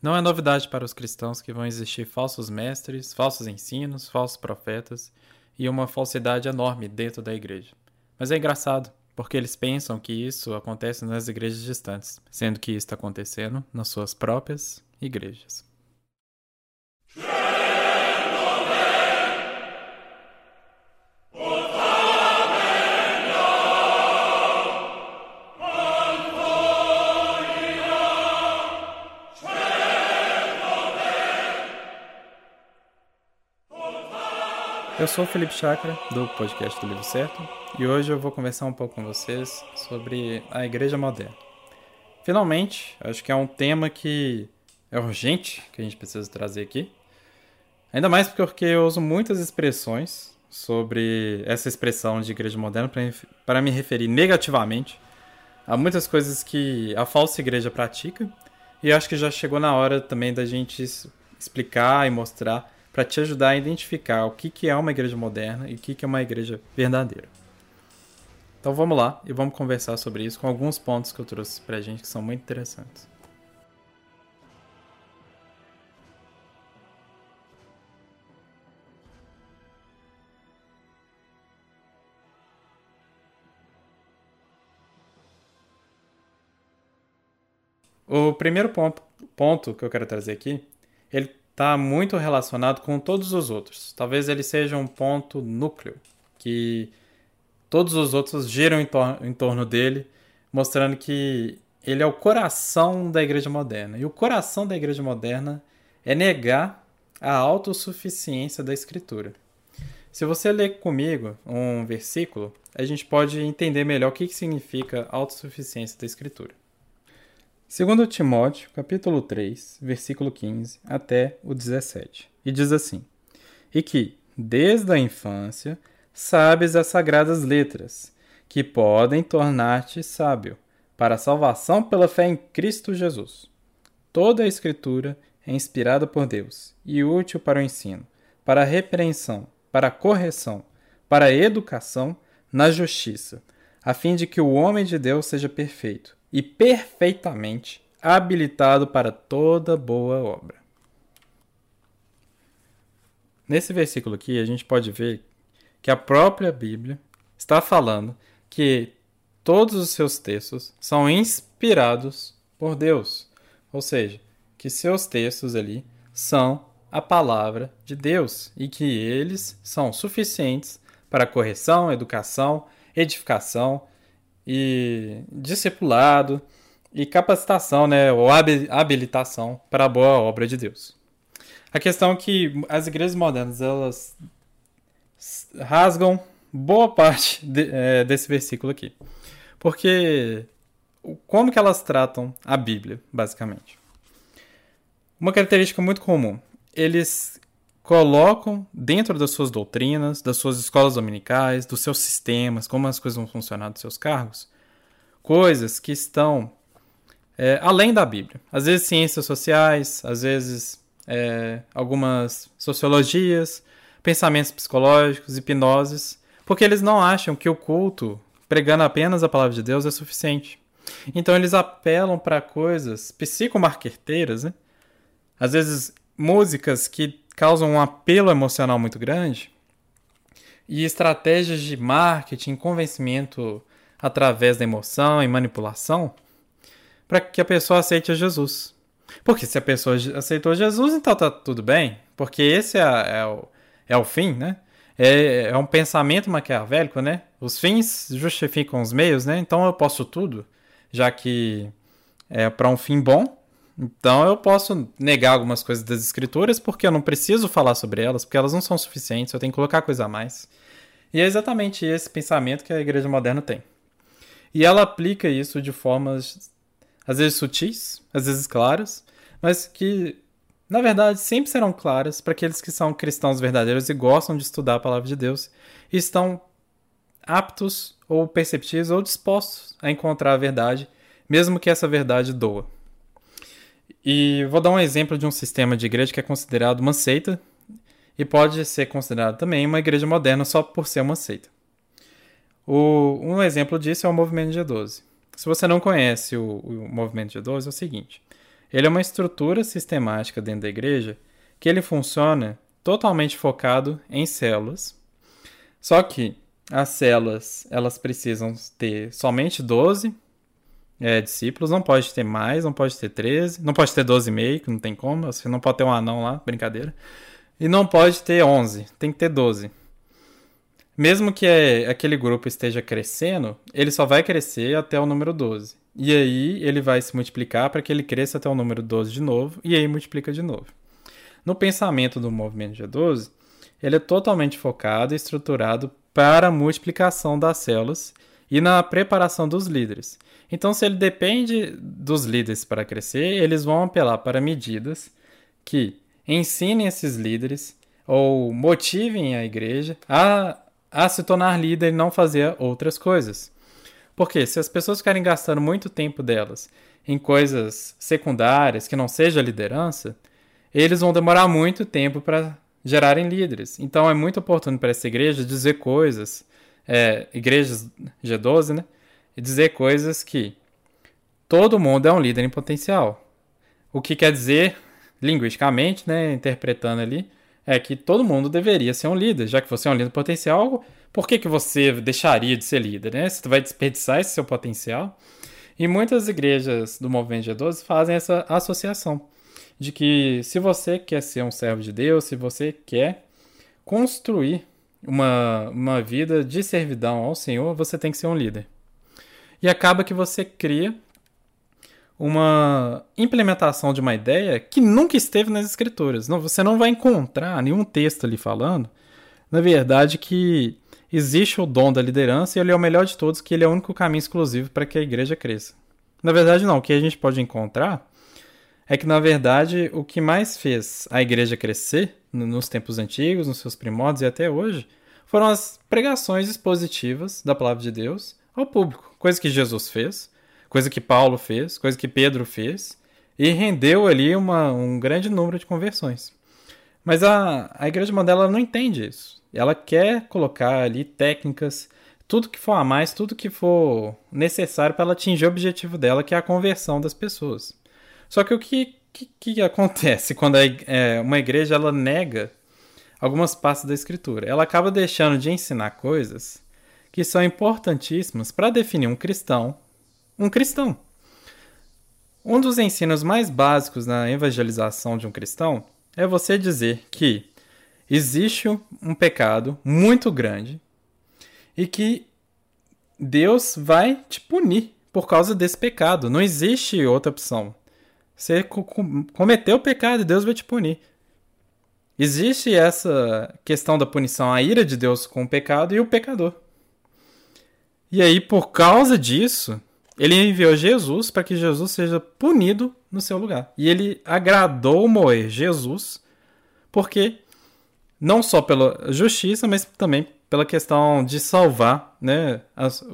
Não é novidade para os cristãos que vão existir falsos mestres, falsos ensinos, falsos profetas e uma falsidade enorme dentro da igreja. Mas é engraçado, porque eles pensam que isso acontece nas igrejas distantes, sendo que isso está acontecendo nas suas próprias igrejas. Eu sou o Felipe Chakra, do podcast do Livro Certo, e hoje eu vou conversar um pouco com vocês sobre a Igreja Moderna. Finalmente, acho que é um tema que é urgente que a gente precisa trazer aqui. Ainda mais porque eu uso muitas expressões sobre essa expressão de Igreja Moderna para me referir negativamente a muitas coisas que a falsa igreja pratica, e acho que já chegou na hora também da gente explicar e mostrar para te ajudar a identificar o que, que é uma igreja moderna e o que, que é uma igreja verdadeira. Então vamos lá e vamos conversar sobre isso com alguns pontos que eu trouxe para a gente que são muito interessantes. O primeiro ponto, ponto que eu quero trazer aqui, ele está muito relacionado com todos os outros. Talvez ele seja um ponto núcleo, que todos os outros giram em, tor em torno dele, mostrando que ele é o coração da igreja moderna. E o coração da igreja moderna é negar a autossuficiência da escritura. Se você ler comigo um versículo, a gente pode entender melhor o que significa autossuficiência da escritura. Segundo Timóteo, capítulo 3, versículo 15 até o 17. E diz assim: E que, desde a infância, sabes as sagradas letras, que podem tornar-te sábio, para a salvação pela fé em Cristo Jesus. Toda a Escritura é inspirada por Deus e útil para o ensino, para a repreensão, para a correção, para a educação na justiça, a fim de que o homem de Deus seja perfeito e perfeitamente habilitado para toda boa obra. Nesse versículo aqui, a gente pode ver que a própria Bíblia está falando que todos os seus textos são inspirados por Deus. Ou seja, que seus textos ali são a palavra de Deus e que eles são suficientes para correção, educação, edificação e discipulado e capacitação, né, ou habilitação para a boa obra de Deus. A questão é que as igrejas modernas elas rasgam boa parte de, é, desse versículo aqui, porque como que elas tratam a Bíblia, basicamente? Uma característica muito comum, eles colocam dentro das suas doutrinas, das suas escolas dominicais, dos seus sistemas, como as coisas vão funcionar dos seus cargos, coisas que estão é, além da Bíblia. Às vezes ciências sociais, às vezes é, algumas sociologias, pensamentos psicológicos, hipnoses, porque eles não acham que o culto, pregando apenas a palavra de Deus, é suficiente. Então eles apelam para coisas psicomarqueteiras, né? às vezes músicas que causam um apelo emocional muito grande e estratégias de marketing, convencimento através da emoção e manipulação para que a pessoa aceite a Jesus. Porque se a pessoa aceitou Jesus, então tá tudo bem, porque esse é, é, o, é o fim, né? É, é um pensamento maquiavélico, né? Os fins justificam os meios, né? Então eu posso tudo, já que é para um fim bom, então eu posso negar algumas coisas das escrituras porque eu não preciso falar sobre elas, porque elas não são suficientes, eu tenho que colocar coisa a mais. E é exatamente esse pensamento que a igreja moderna tem. E ela aplica isso de formas às vezes sutis, às vezes claras, mas que na verdade sempre serão claras para aqueles que são cristãos verdadeiros e gostam de estudar a palavra de Deus e estão aptos ou perceptíveis ou dispostos a encontrar a verdade, mesmo que essa verdade doa. E vou dar um exemplo de um sistema de igreja que é considerado uma seita e pode ser considerado também uma igreja moderna só por ser uma seita. O, um exemplo disso é o movimento G12. Se você não conhece o, o movimento G12, é o seguinte: Ele é uma estrutura sistemática dentro da igreja que ele funciona totalmente focado em células. Só que as células, elas precisam ter somente 12 é, discípulos, não pode ter mais, não pode ter 13, não pode ter 12,5, que não tem como, você não pode ter um anão lá, brincadeira. E não pode ter 11, tem que ter 12. Mesmo que aquele grupo esteja crescendo, ele só vai crescer até o número 12. E aí ele vai se multiplicar para que ele cresça até o número 12 de novo, e aí multiplica de novo. No pensamento do movimento G12, ele é totalmente focado e estruturado para a multiplicação das células e na preparação dos líderes. Então, se ele depende dos líderes para crescer, eles vão apelar para medidas que ensinem esses líderes ou motivem a igreja a, a se tornar líder e não fazer outras coisas. Porque se as pessoas ficarem gastando muito tempo delas em coisas secundárias que não seja liderança, eles vão demorar muito tempo para gerarem líderes. Então é muito oportuno para essa igreja dizer coisas, é, igrejas G12, né? E dizer coisas que todo mundo é um líder em potencial. O que quer dizer, linguisticamente, né, interpretando ali, é que todo mundo deveria ser um líder. Já que você é um líder potencial, por que, que você deixaria de ser líder? Né? Você vai desperdiçar esse seu potencial? E muitas igrejas do movimento G12 fazem essa associação de que se você quer ser um servo de Deus, se você quer construir uma, uma vida de servidão ao Senhor, você tem que ser um líder. E acaba que você cria uma implementação de uma ideia que nunca esteve nas escrituras. Não, você não vai encontrar nenhum texto ali falando, na verdade, que existe o dom da liderança e ele é o melhor de todos, que ele é o único caminho exclusivo para que a igreja cresça. Na verdade, não. O que a gente pode encontrar é que, na verdade, o que mais fez a igreja crescer nos tempos antigos, nos seus primórdios e até hoje, foram as pregações expositivas da palavra de Deus ao público. Coisa que Jesus fez, coisa que Paulo fez, coisa que Pedro fez, e rendeu ali uma, um grande número de conversões. Mas a, a igreja moderna não entende isso. Ela quer colocar ali técnicas, tudo que for a mais, tudo que for necessário para ela atingir o objetivo dela, que é a conversão das pessoas. Só que o que, que, que acontece quando a, é, uma igreja ela nega algumas partes da escritura? Ela acaba deixando de ensinar coisas que são importantíssimas para definir um cristão, um cristão. Um dos ensinos mais básicos na evangelização de um cristão é você dizer que existe um pecado muito grande e que Deus vai te punir por causa desse pecado. Não existe outra opção. Você cometeu o pecado e Deus vai te punir. Existe essa questão da punição, a ira de Deus com o pecado e o pecador. E aí, por causa disso, ele enviou Jesus para que Jesus seja punido no seu lugar. E ele agradou moer Jesus, porque não só pela justiça, mas também pela questão de salvar né, as,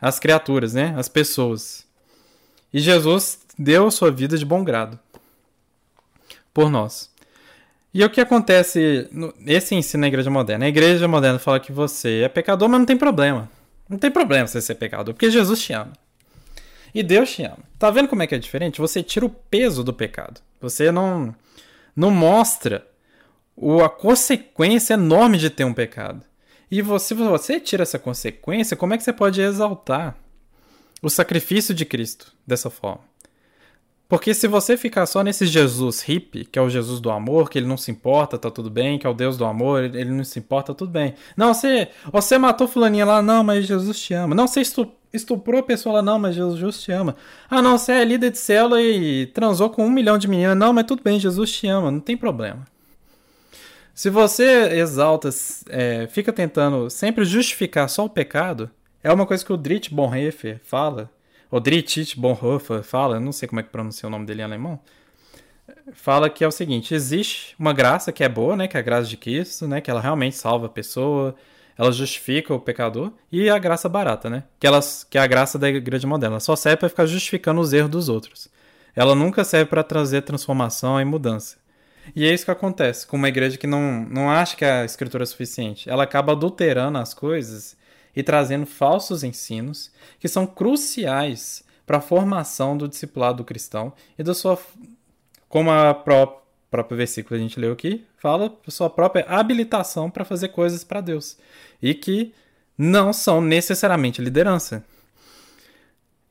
as criaturas, né, as pessoas. E Jesus deu a sua vida de bom grado por nós. E o que acontece nesse ensino na igreja moderna? A igreja moderna fala que você é pecador, mas não tem problema. Não tem problema você ser pecador, porque Jesus te ama. E Deus te ama. Tá vendo como é que é diferente? Você tira o peso do pecado. Você não não mostra o, a consequência enorme de ter um pecado. E você, se você tira essa consequência, como é que você pode exaltar o sacrifício de Cristo dessa forma? Porque se você ficar só nesse Jesus hippie, que é o Jesus do amor, que ele não se importa, tá tudo bem, que é o Deus do amor, ele não se importa, tudo bem. Não, você, você matou fulaninha lá, não, mas Jesus te ama. Não, você estuprou a pessoa lá, não, mas Jesus te ama. Ah, não, você é líder de célula e transou com um milhão de meninas, não, mas tudo bem, Jesus te ama, não tem problema. Se você exalta, é, fica tentando sempre justificar só o pecado, é uma coisa que o Dietrich Bonhoeffer fala, o Dietrich Bonhoeffer fala, não sei como é que pronuncia o nome dele em alemão, fala que é o seguinte, existe uma graça que é boa, né, que é a graça de Cristo, né, que ela realmente salva a pessoa, ela justifica o pecador, e a graça barata, né, que, elas, que é a graça da igreja moderna, ela só serve para ficar justificando os erros dos outros. Ela nunca serve para trazer transformação e mudança. E é isso que acontece com uma igreja que não, não acha que a escritura é suficiente. Ela acaba adulterando as coisas e trazendo falsos ensinos que são cruciais para a formação do discipulado cristão e da sua, como a pró próprio versículo a gente leu aqui, fala sua própria habilitação para fazer coisas para Deus e que não são necessariamente liderança.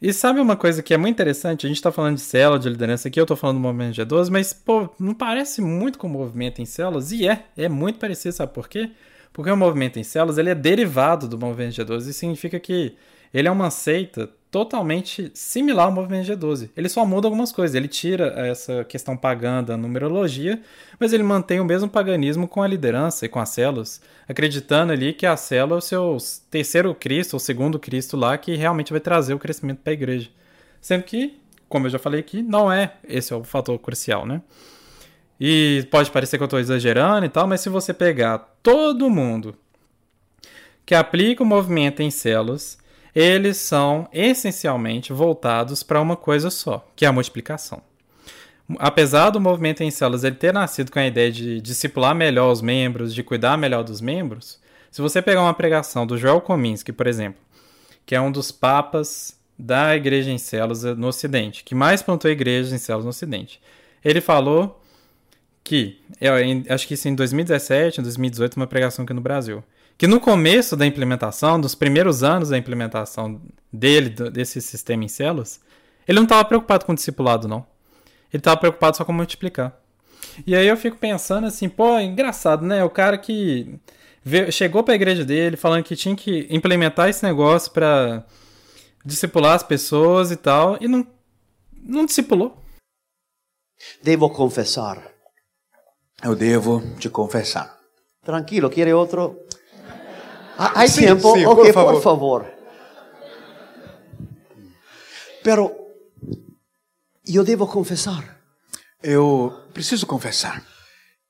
E sabe uma coisa que é muito interessante? A gente está falando de célula, de liderança aqui, eu estou falando do movimento G12, mas, pô, não parece muito com o movimento em células? E é, é muito parecido, sabe por quê? Porque o movimento em células, ele é derivado do movimento G12, e significa que ele é uma seita totalmente similar ao movimento G12. Ele só muda algumas coisas. Ele tira essa questão pagã da numerologia, mas ele mantém o mesmo paganismo com a liderança e com as células, acreditando ali que a célula é o seu terceiro Cristo ou segundo Cristo lá que realmente vai trazer o crescimento para a igreja. Sendo que, como eu já falei aqui, não é esse é o fator crucial, né? E pode parecer que eu estou exagerando e tal, mas se você pegar todo mundo que aplica o movimento em células eles são essencialmente voltados para uma coisa só, que é a multiplicação. Apesar do movimento em células ele ter nascido com a ideia de discipular melhor os membros, de cuidar melhor dos membros, se você pegar uma pregação do Joel Kominski, por exemplo, que é um dos papas da igreja em células no Ocidente, que mais plantou igrejas em células no Ocidente, ele falou que, eu, acho que isso em 2017, 2018, uma pregação aqui no Brasil, que no começo da implementação, dos primeiros anos da implementação dele, desse sistema em células, ele não estava preocupado com o discipulado, não. Ele estava preocupado só com multiplicar. E aí eu fico pensando assim, pô, engraçado, né? O cara que veio, chegou para a igreja dele falando que tinha que implementar esse negócio para discipular as pessoas e tal, e não, não discipulou. Devo confessar. Eu devo te confessar. Tranquilo, quer outro? Há tempo? Sim, ok, por favor. por favor. Pero eu devo confessar Eu preciso confessar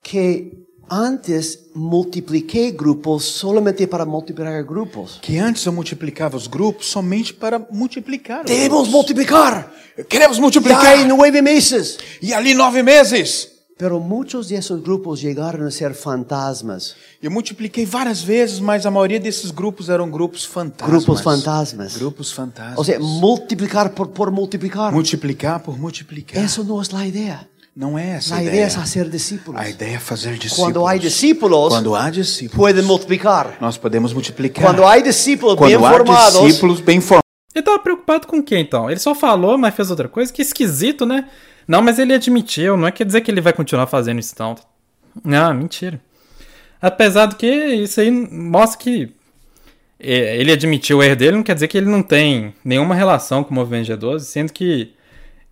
que antes multipliquei grupos solamente para multiplicar grupos. que antes eu multiplicava os grupos somente para multiplicar. os Devemos multiplicar. Queremos Já multiplicar. em nove meses. E ali nove meses. Pero muitos desses grupos chegaram a ser fantasmas. Eu multipliquei várias vezes, mas a maioria desses grupos eram grupos fantasmas. Grupos fantasmas. Grupos fantasmas. Ou seja, multiplicar por, por multiplicar. multiplicar por multiplicar. Isso não é a ideia. Não é essa A a ideia é ideia. fazer discípulos. A ideia é fazer discípulos. Quando há discípulos, Quando há discípulos, podem multiplicar. nós podemos multiplicar. Quando há discípulos bem Quando há formados, discípulos bem formados, Ele estava preocupado com o quê, então? Ele só falou, mas fez outra coisa? Que esquisito, né? Não, mas ele admitiu, não é quer dizer que ele vai continuar fazendo isso. Não, mentira. Apesar do que isso aí mostra que é, ele admitiu o erro dele, não quer dizer que ele não tem nenhuma relação com o movimento G12, sendo que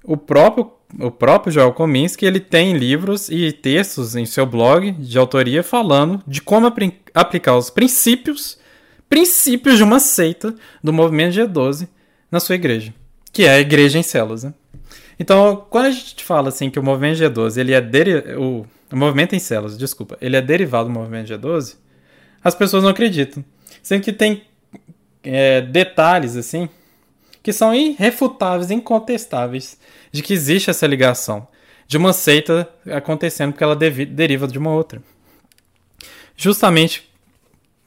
o próprio, o próprio Joel Kominski ele tem livros e textos em seu blog de autoria falando de como aplicar os princípios, princípios de uma seita do movimento G12 na sua igreja, que é a igreja em células. Né? Então, quando a gente fala assim que o movimento G12 ele é deri- o, o movimento em células, desculpa, ele é derivado do movimento G12, as pessoas não acreditam, sendo que tem é, detalhes assim que são irrefutáveis, incontestáveis, de que existe essa ligação de uma seita acontecendo porque ela deriva de uma outra. Justamente,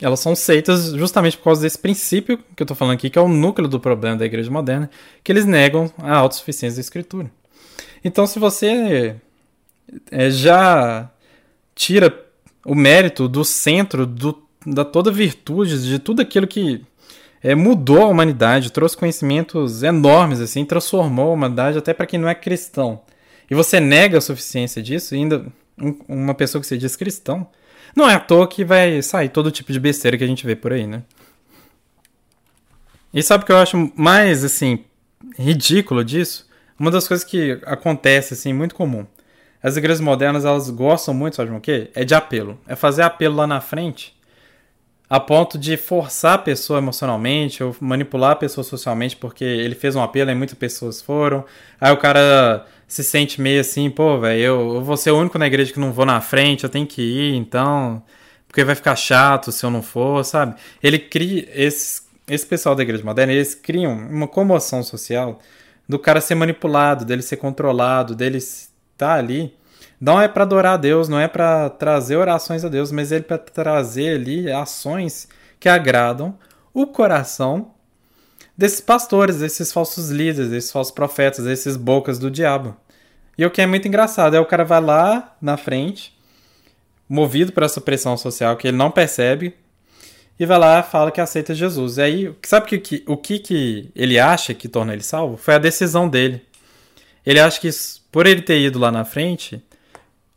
elas são seitas justamente por causa desse princípio que eu estou falando aqui, que é o núcleo do problema da igreja moderna, que eles negam a autossuficiência da escritura. Então, se você é, já tira o mérito do centro do, da toda virtude, de tudo aquilo que é, mudou a humanidade, trouxe conhecimentos enormes, assim, transformou a humanidade até para quem não é cristão. E você nega a suficiência disso, e ainda um- uma pessoa que se diz cristão, não é à toa que vai sair todo tipo de besteira que a gente vê por aí, né? E sabe o que eu acho mais, assim, ridículo disso? Uma das coisas que acontece, assim, muito comum. As igrejas modernas, elas gostam muito, sabe o quê? É de apelo. É fazer apelo lá na frente a ponto de forçar a pessoa emocionalmente ou manipular a pessoa socialmente porque ele fez um apelo e muitas pessoas foram. Aí o cara se sente meio assim, pô, velho, eu, eu vou ser o único na igreja que não vou na frente, eu tenho que ir, então. Porque vai ficar chato se eu não for, sabe? Ele cria. Esse, esse pessoal da igreja moderna, eles criam uma comoção social do cara ser manipulado, dele ser controlado, dele estar ali. Não é para adorar a Deus, não é para trazer orações a Deus, mas ele para trazer ali ações que agradam o coração desses pastores, desses falsos líderes, desses falsos profetas, desses bocas do diabo. E o que é muito engraçado é o cara vai lá na frente, movido por essa pressão social que ele não percebe, e vai lá fala que aceita Jesus. E aí, sabe que, que, o que, que ele acha que torna ele salvo? Foi a decisão dele. Ele acha que por ele ter ido lá na frente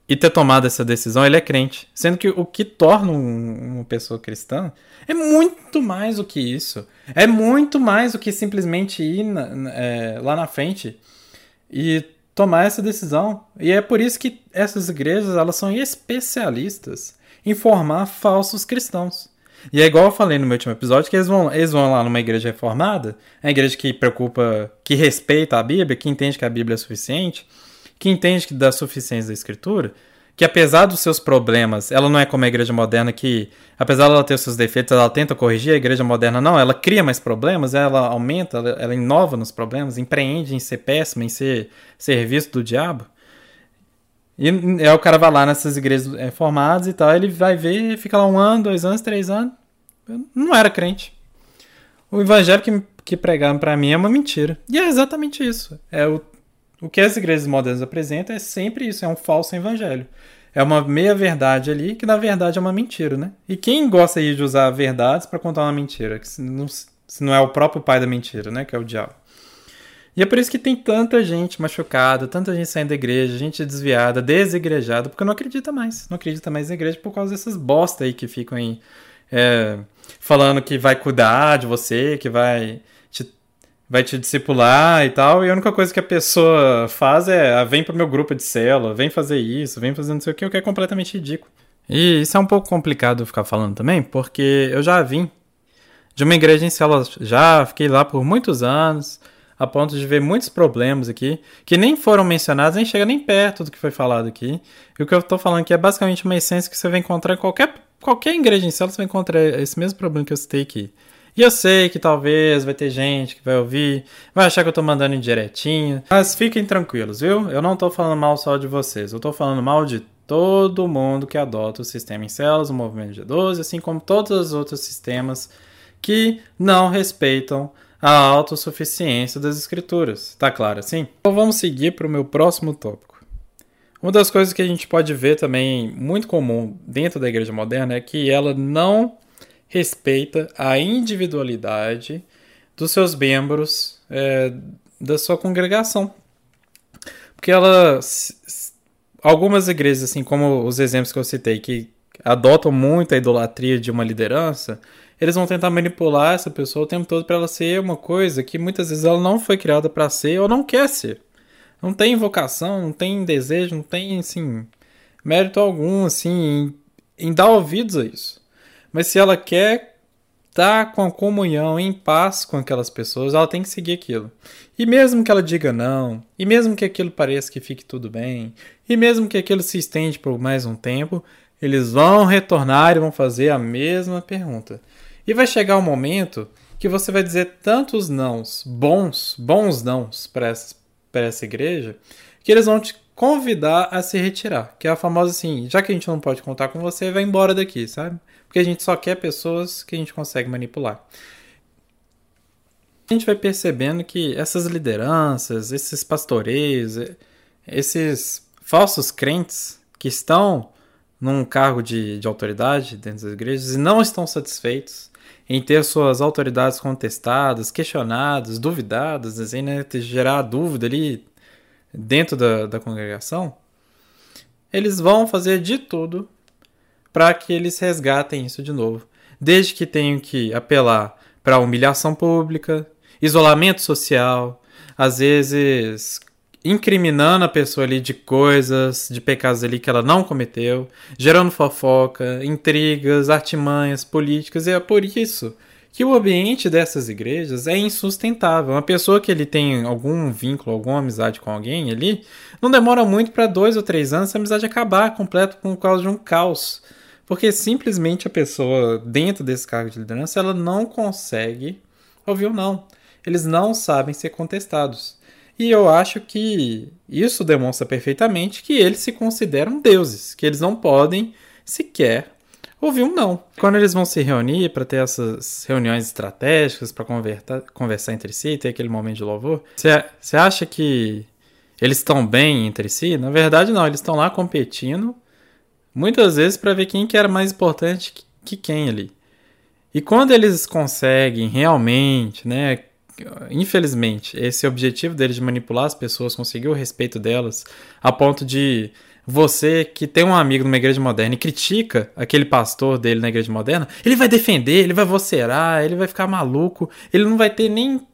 e ter tomado essa decisão, ele é crente. Sendo que o que torna um, uma pessoa cristã é muito mais do que isso. É muito mais do que simplesmente ir na, é, lá na frente e tomar essa decisão. E é por isso que essas igrejas elas são especialistas em formar falsos cristãos. E é igual eu falei no meu último episódio, que eles vão, eles vão lá numa igreja reformada, uma igreja que preocupa, que respeita a Bíblia, que entende que a Bíblia é suficiente, que entende que da suficiência da Escritura, que apesar dos seus problemas, ela não é como a igreja moderna que, apesar dela ter os seus defeitos, ela tenta corrigir, a igreja moderna não, ela cria mais problemas, ela aumenta, ela, ela inova nos problemas, empreende em ser péssima, em ser serviço do diabo. E aí o cara vai lá nessas igrejas reformadas e tal, ele vai ver, fica lá um ano, dois anos, três anos, não era crente. O evangelho que, que pregaram para mim é uma mentira. E é exatamente isso. É o o que as igrejas modernas apresentam é sempre isso, é um falso evangelho. É uma meia-verdade ali, que na verdade é uma mentira, né? E quem gosta aí de usar verdades para contar uma mentira? Se não, se não é o próprio pai da mentira, né? Que é o diabo. E é por isso que tem tanta gente machucada, tanta gente saindo da igreja, gente desviada, desigrejada, porque não acredita mais. Não acredita mais na igreja por causa dessas bosta aí que ficam aí é, falando que vai cuidar de você, que vai vai te discipular e tal, e a única coisa que a pessoa faz é ah, vem pro meu grupo de célula, vem fazer isso, vem fazer não sei o que, o que é completamente ridículo. E isso é um pouco complicado ficar falando também, porque eu já vim de uma igreja em célula, já fiquei lá por muitos anos, a ponto de ver muitos problemas aqui, que nem foram mencionados, nem chega nem perto do que foi falado aqui. E o que eu tô falando aqui é basicamente uma essência que você vai encontrar em qualquer, qualquer igreja em célula, você vai encontrar esse mesmo problema que eu citei aqui. E eu sei que talvez vai ter gente que vai ouvir, vai achar que eu tô mandando indiretinho. Mas fiquem tranquilos, viu? Eu não tô falando mal só de vocês, eu tô falando mal de todo mundo que adota o sistema em células, o movimento G12, assim como todos os outros sistemas que não respeitam a autossuficiência das escrituras. Tá claro assim? Então vamos seguir para o meu próximo tópico. Uma das coisas que a gente pode ver também muito comum dentro da igreja moderna é que ela não respeita a individualidade dos seus membros é, da sua congregação. Porque ela. Algumas igrejas, assim como os exemplos que eu citei, que adotam muito a idolatria de uma liderança, eles vão tentar manipular essa pessoa o tempo todo para ela ser uma coisa que muitas vezes ela não foi criada para ser ou não quer ser. Não tem vocação, não tem desejo, não tem, assim, mérito algum, assim, em, em dar ouvidos a isso. Mas se ela quer estar tá com a comunhão, em paz com aquelas pessoas, ela tem que seguir aquilo. E mesmo que ela diga não, e mesmo que aquilo pareça que fique tudo bem, e mesmo que aquilo se estende por mais um tempo, eles vão retornar e vão fazer a mesma pergunta. E vai chegar o um momento que você vai dizer tantos nãos, bons, bons nãos para essa, essa igreja, que eles vão te convidar a se retirar. Que é a famosa assim, já que a gente não pode contar com você, vai embora daqui, sabe? Porque a gente só quer pessoas que a gente consegue manipular. A gente vai percebendo que essas lideranças, esses pastoreios, esses falsos crentes que estão num cargo de, de autoridade dentro das igrejas e não estão satisfeitos em ter suas autoridades contestadas, questionadas, duvidadas, assim, né, gerar dúvida ali dentro da, da congregação, eles vão fazer de tudo para que eles resgatem isso de novo. Desde que tenham que apelar para humilhação pública, isolamento social, às vezes incriminando a pessoa ali de coisas, de pecados ali que ela não cometeu, gerando fofoca, intrigas, artimanhas políticas, e é por isso que o ambiente dessas igrejas é insustentável. Uma pessoa que ele tem algum vínculo, alguma amizade com alguém ali, não demora muito para dois ou três anos essa amizade acabar completo por causa de um caos. Porque simplesmente a pessoa dentro desse cargo de liderança, ela não consegue ouvir o não. Eles não sabem ser contestados. E eu acho que isso demonstra perfeitamente que eles se consideram deuses, que eles não podem sequer ouvir um não. Quando eles vão se reunir para ter essas reuniões estratégicas, para conversar entre si, ter aquele momento de louvor, você acha que eles estão bem entre si? Na verdade, não. Eles estão lá competindo, muitas vezes para ver quem que era mais importante que quem ali. E quando eles conseguem realmente, né, infelizmente, esse objetivo deles de manipular as pessoas, conseguir o respeito delas, a ponto de você que tem um amigo numa igreja moderna e critica aquele pastor dele na igreja moderna, ele vai defender, ele vai vocerar, ele vai ficar maluco, ele não vai ter nem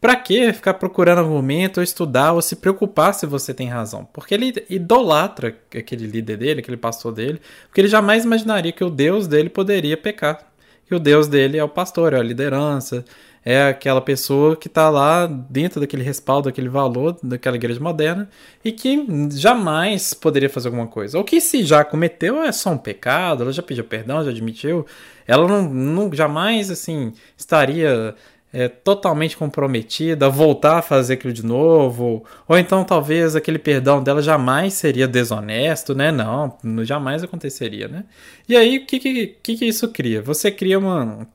Pra que ficar procurando argumento, ou estudar, ou se preocupar se você tem razão? Porque ele idolatra aquele líder dele, aquele pastor dele, porque ele jamais imaginaria que o Deus dele poderia pecar. E o Deus dele é o pastor, é a liderança, é aquela pessoa que está lá dentro daquele respaldo, daquele valor daquela igreja moderna e que jamais poderia fazer alguma coisa. Ou que se já cometeu é só um pecado, ela já pediu perdão, já admitiu, ela não, não jamais assim estaria é, totalmente comprometida voltar a fazer aquilo de novo, ou então talvez aquele perdão dela jamais seria desonesto, né? Não, jamais aconteceria, né? E aí, o que, que, que isso cria? Você cria uma,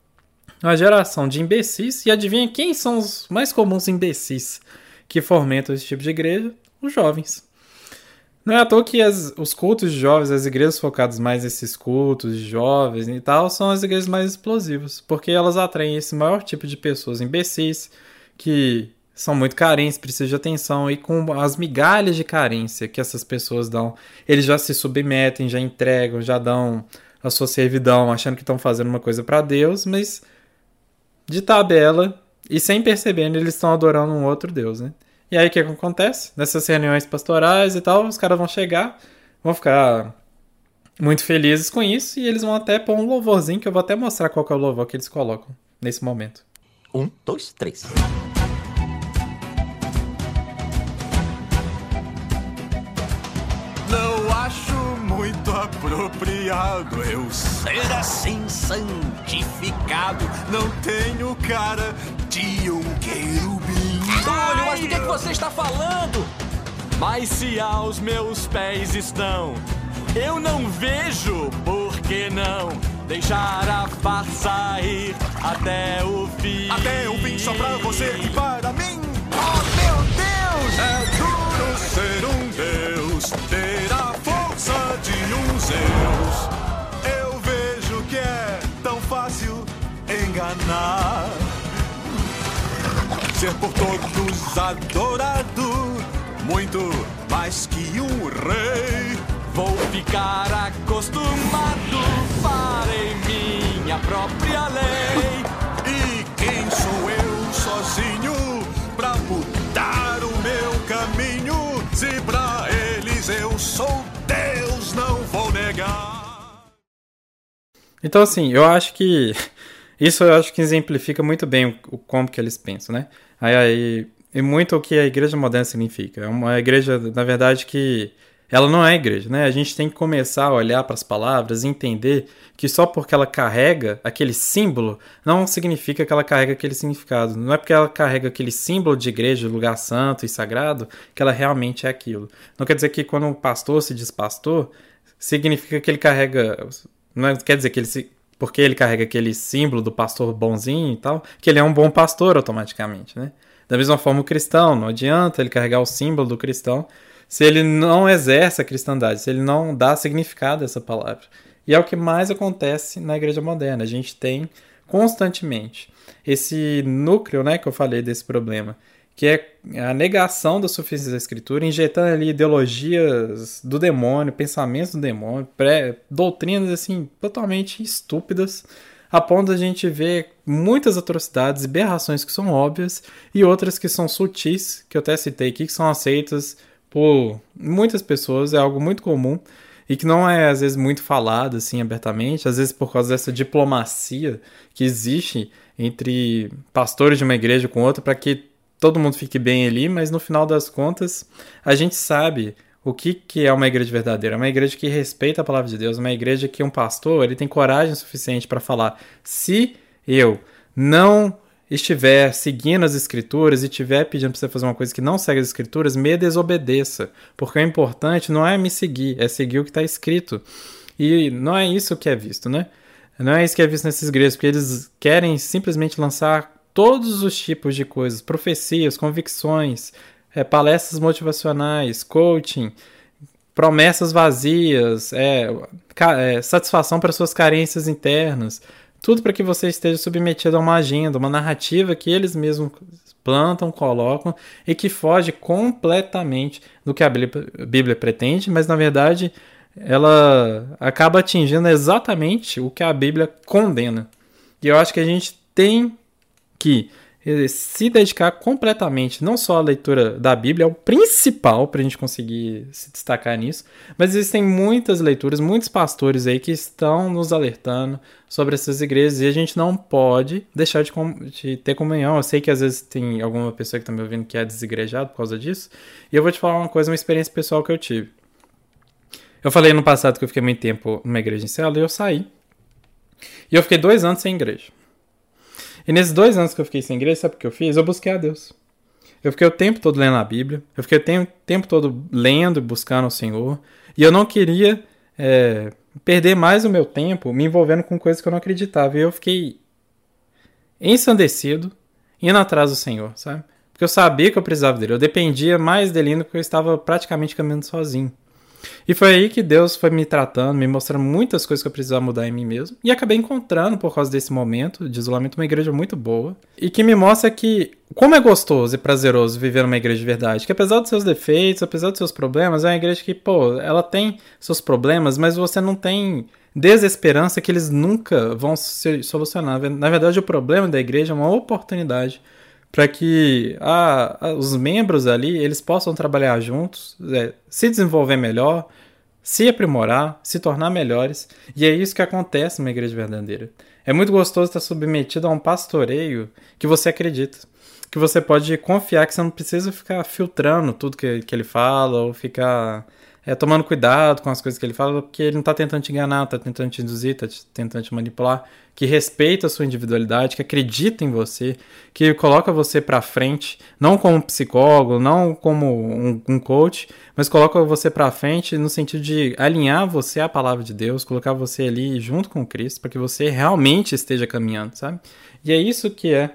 uma geração de imbecis. E adivinha quem são os mais comuns imbecis que fomentam esse tipo de igreja? Os jovens. Não é à toa que as, os cultos de jovens, as igrejas focadas mais nesses cultos de jovens e tal, são as igrejas mais explosivas, porque elas atraem esse maior tipo de pessoas imbecis, que são muito carentes, precisam de atenção, e com as migalhas de carência que essas pessoas dão, eles já se submetem, já entregam, já dão a sua servidão, achando que estão fazendo uma coisa para Deus, mas de tabela e sem perceber, eles estão adorando um outro Deus, né? E aí o que, acontece? Nessas reuniões pastorais e tal, os caras vão chegar, vão ficar muito felizes com isso e eles vão até pôr um louvorzinho que eu vou até mostrar qual é o louvor que eles colocam nesse momento. Um, dois, três. apropriado eu ser assim santificado. Não tenho cara de um querubim. Túlio, mas do que, é que você está falando? Mas se aos meus pés estão, eu não vejo por que não deixar a farsa ir até o fim. Até o fim só pra você e para mim. Oh meu Deus! É duro ser um Deus, ter a força de um Zeus. Eu vejo que é tão fácil enganar. Ser por todos adorado, muito mais que um rei. Vou ficar acostumado, farei minha própria lei. E quem sou eu sozinho pra mudar o meu caminho? Se pra eles eu sou Deus, não vou negar. Então, assim, eu acho que. Isso eu acho que exemplifica muito bem o, como que eles pensam, né? Aí, e muito o que a igreja moderna significa. É uma igreja, na verdade, que ela não é igreja, né? A gente tem que começar a olhar para as palavras e entender que só porque ela carrega aquele símbolo não significa que ela carrega aquele significado. Não é porque ela carrega aquele símbolo de igreja, lugar santo e sagrado, que ela realmente é aquilo. Não quer dizer que quando um pastor se diz pastor, significa que ele carrega. Não é, quer dizer que ele se, porque ele carrega aquele símbolo do pastor bonzinho e tal, que ele é um bom pastor automaticamente, né? Da mesma forma o cristão, não adianta ele carregar o símbolo do cristão se ele não exerce a cristandade, se ele não dá significado a essa palavra. E é o que mais acontece na igreja moderna. A gente tem constantemente esse núcleo, né, que eu falei desse problema, que é a negação da suficiência da escritura, injetando ali ideologias do demônio, pensamentos do demônio, pré, doutrinas assim totalmente estúpidas, a ponto de a gente ver muitas atrocidades e berrações que são óbvias e outras que são sutis, que eu até citei aqui, que são aceitas por muitas pessoas, é algo muito comum e que não é às vezes muito falado assim abertamente, às vezes por causa dessa diplomacia que existe entre pastores de uma igreja com outra para que todo mundo fique bem ali, mas no final das contas a gente sabe o que, que é uma igreja verdadeira. É uma igreja que respeita a palavra de Deus, uma igreja que um pastor ele tem coragem suficiente para falar: se eu não estiver seguindo as escrituras e estiver pedindo para você fazer uma coisa que não segue as escrituras, me desobedeça. Porque o importante não é me seguir, é seguir o que está escrito. E não é isso que é visto, né? Não é isso que é visto nesses igrejas, porque eles querem simplesmente lançar todos os tipos de coisas, profecias, convicções, é, palestras motivacionais, coaching, promessas vazias, é, é, satisfação para suas carências internas, tudo para que você esteja submetido a uma agenda, uma narrativa que eles mesmos plantam, colocam e que foge completamente do que a Bíblia, a Bíblia pretende, mas na verdade ela acaba atingindo exatamente o que a Bíblia condena. E eu acho que a gente tem que se dedicar completamente, não só à leitura da Bíblia, é o principal para a gente conseguir se destacar nisso, mas existem muitas leituras, muitos pastores aí que estão nos alertando sobre essas igrejas e a gente não pode deixar de, de ter comunhão. Eu sei que às vezes tem alguma pessoa que está me ouvindo que é desigrejado por causa disso, e eu vou te falar uma coisa, uma experiência pessoal que eu tive. Eu falei no passado que eu fiquei muito tempo numa igreja em célula e eu saí. E eu fiquei dois anos sem igreja. E nesses dois anos que eu fiquei sem igreja, sabe o que eu fiz? Eu busquei a Deus. Eu fiquei o tempo todo lendo a Bíblia. Eu fiquei o tempo, tempo todo lendo e buscando o Senhor. E eu não queria é, perder mais o meu tempo me envolvendo com coisas que eu não acreditava. E eu fiquei ensandecido, indo atrás do Senhor, sabe? Porque eu sabia que eu precisava dele. Eu dependia mais dele porque eu estava praticamente caminhando sozinho. E foi aí que Deus foi me tratando, me mostrando muitas coisas que eu precisava mudar em mim mesmo. E acabei encontrando, por causa desse momento de isolamento, uma igreja muito boa. E que me mostra que, como é gostoso e prazeroso viver numa igreja de verdade. Que apesar dos seus defeitos, apesar dos seus problemas, é uma igreja que, pô, ela tem seus problemas, mas você não tem desesperança que eles nunca vão se solucionar. Na verdade, o problema da igreja é uma oportunidade para que a, a, os membros ali eles possam trabalhar juntos, é, se desenvolver melhor, se aprimorar, se tornar melhores. E é isso que acontece numa igreja verdadeira. É muito gostoso estar submetido a um pastoreio que você acredita. Que você pode confiar que você não precisa ficar filtrando tudo que, que ele fala ou ficar é, tomando cuidado com as coisas que ele fala, porque ele não está tentando te enganar, está tentando te induzir, está tentando te manipular, que respeita a sua individualidade, que acredita em você, que coloca você para frente, não como psicólogo, não como um, um coach, mas coloca você para frente no sentido de alinhar você à palavra de Deus, colocar você ali junto com Cristo, para que você realmente esteja caminhando, sabe? E é isso que é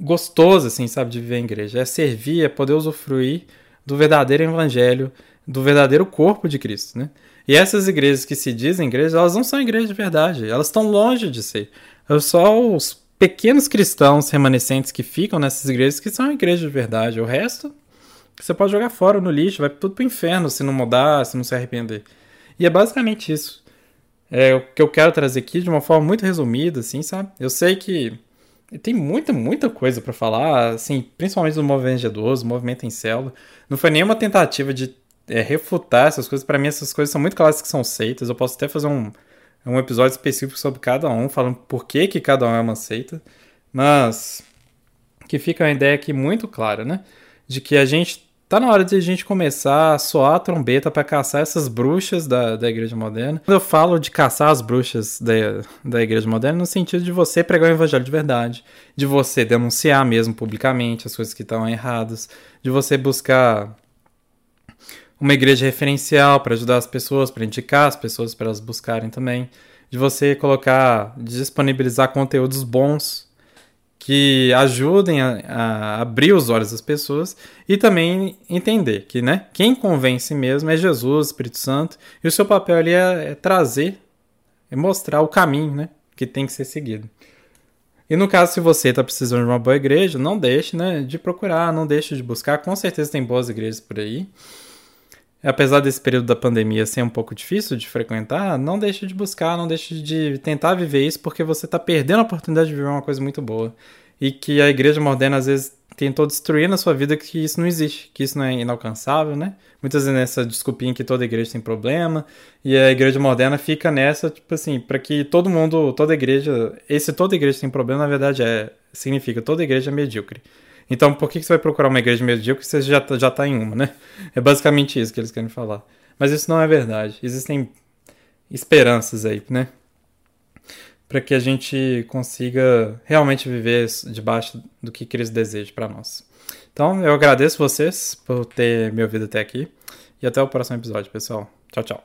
gostoso, assim, sabe, de viver em igreja, é servir, é poder usufruir do verdadeiro evangelho do verdadeiro corpo de Cristo, né? E essas igrejas que se dizem igrejas, elas não são igrejas de verdade, elas estão longe de ser. É só os pequenos cristãos remanescentes que ficam nessas igrejas que são igrejas de verdade. O resto, você pode jogar fora no lixo, vai tudo pro inferno se não mudar, se não se arrepender. E é basicamente isso. É o que eu quero trazer aqui de uma forma muito resumida, assim, sabe? Eu sei que tem muita, muita coisa para falar, assim, principalmente do movimento de idoso, movimento em célula. Não foi nenhuma tentativa de é, refutar essas coisas. Para mim, essas coisas são muito claras que são seitas. Eu posso até fazer um, um episódio específico sobre cada um, falando por que, que cada um é uma seita. Mas que fica uma ideia aqui muito clara, né? De que a gente tá na hora de a gente começar a soar a trombeta para caçar essas bruxas da, da igreja moderna. Quando eu falo de caçar as bruxas da, da igreja moderna, no sentido de você pregar o evangelho de verdade, de você denunciar mesmo publicamente as coisas que estão erradas, de você buscar uma igreja referencial para ajudar as pessoas, para indicar as pessoas para elas buscarem também, de você colocar, disponibilizar conteúdos bons que ajudem a, a, abrir os olhos das pessoas e também entender que, né, quem convence mesmo é Jesus, Espírito Santo, e o seu papel ali é, é trazer, é mostrar o caminho, né, que tem que ser seguido. E no caso, se você está precisando de uma boa igreja, não deixe, né, de procurar, não deixe de buscar, com certeza tem boas igrejas por aí apesar desse período da pandemia ser um pouco difícil de frequentar, não deixe de buscar, não deixe de tentar viver isso, porque você está perdendo a oportunidade de viver uma coisa muito boa. E que a igreja moderna às vezes tentou destruir na sua vida que isso não existe, que isso não é inalcançável, né? Muitas vezes nessa desculpinha que toda igreja tem problema, e a igreja moderna fica nessa, tipo assim, para que todo mundo, toda igreja, esse toda igreja tem problema, na verdade é significa toda igreja é medíocre. Então, por que você vai procurar uma igreja medíocre se você já, tá, já tá em uma, né? É basicamente isso que eles querem falar. Mas isso não é verdade. Existem esperanças aí, né? Para que a gente consiga realmente viver debaixo do que Cristo deseja para nós. Então, eu agradeço vocês por ter me ouvido até aqui. E até o próximo episódio, pessoal. Tchau, tchau.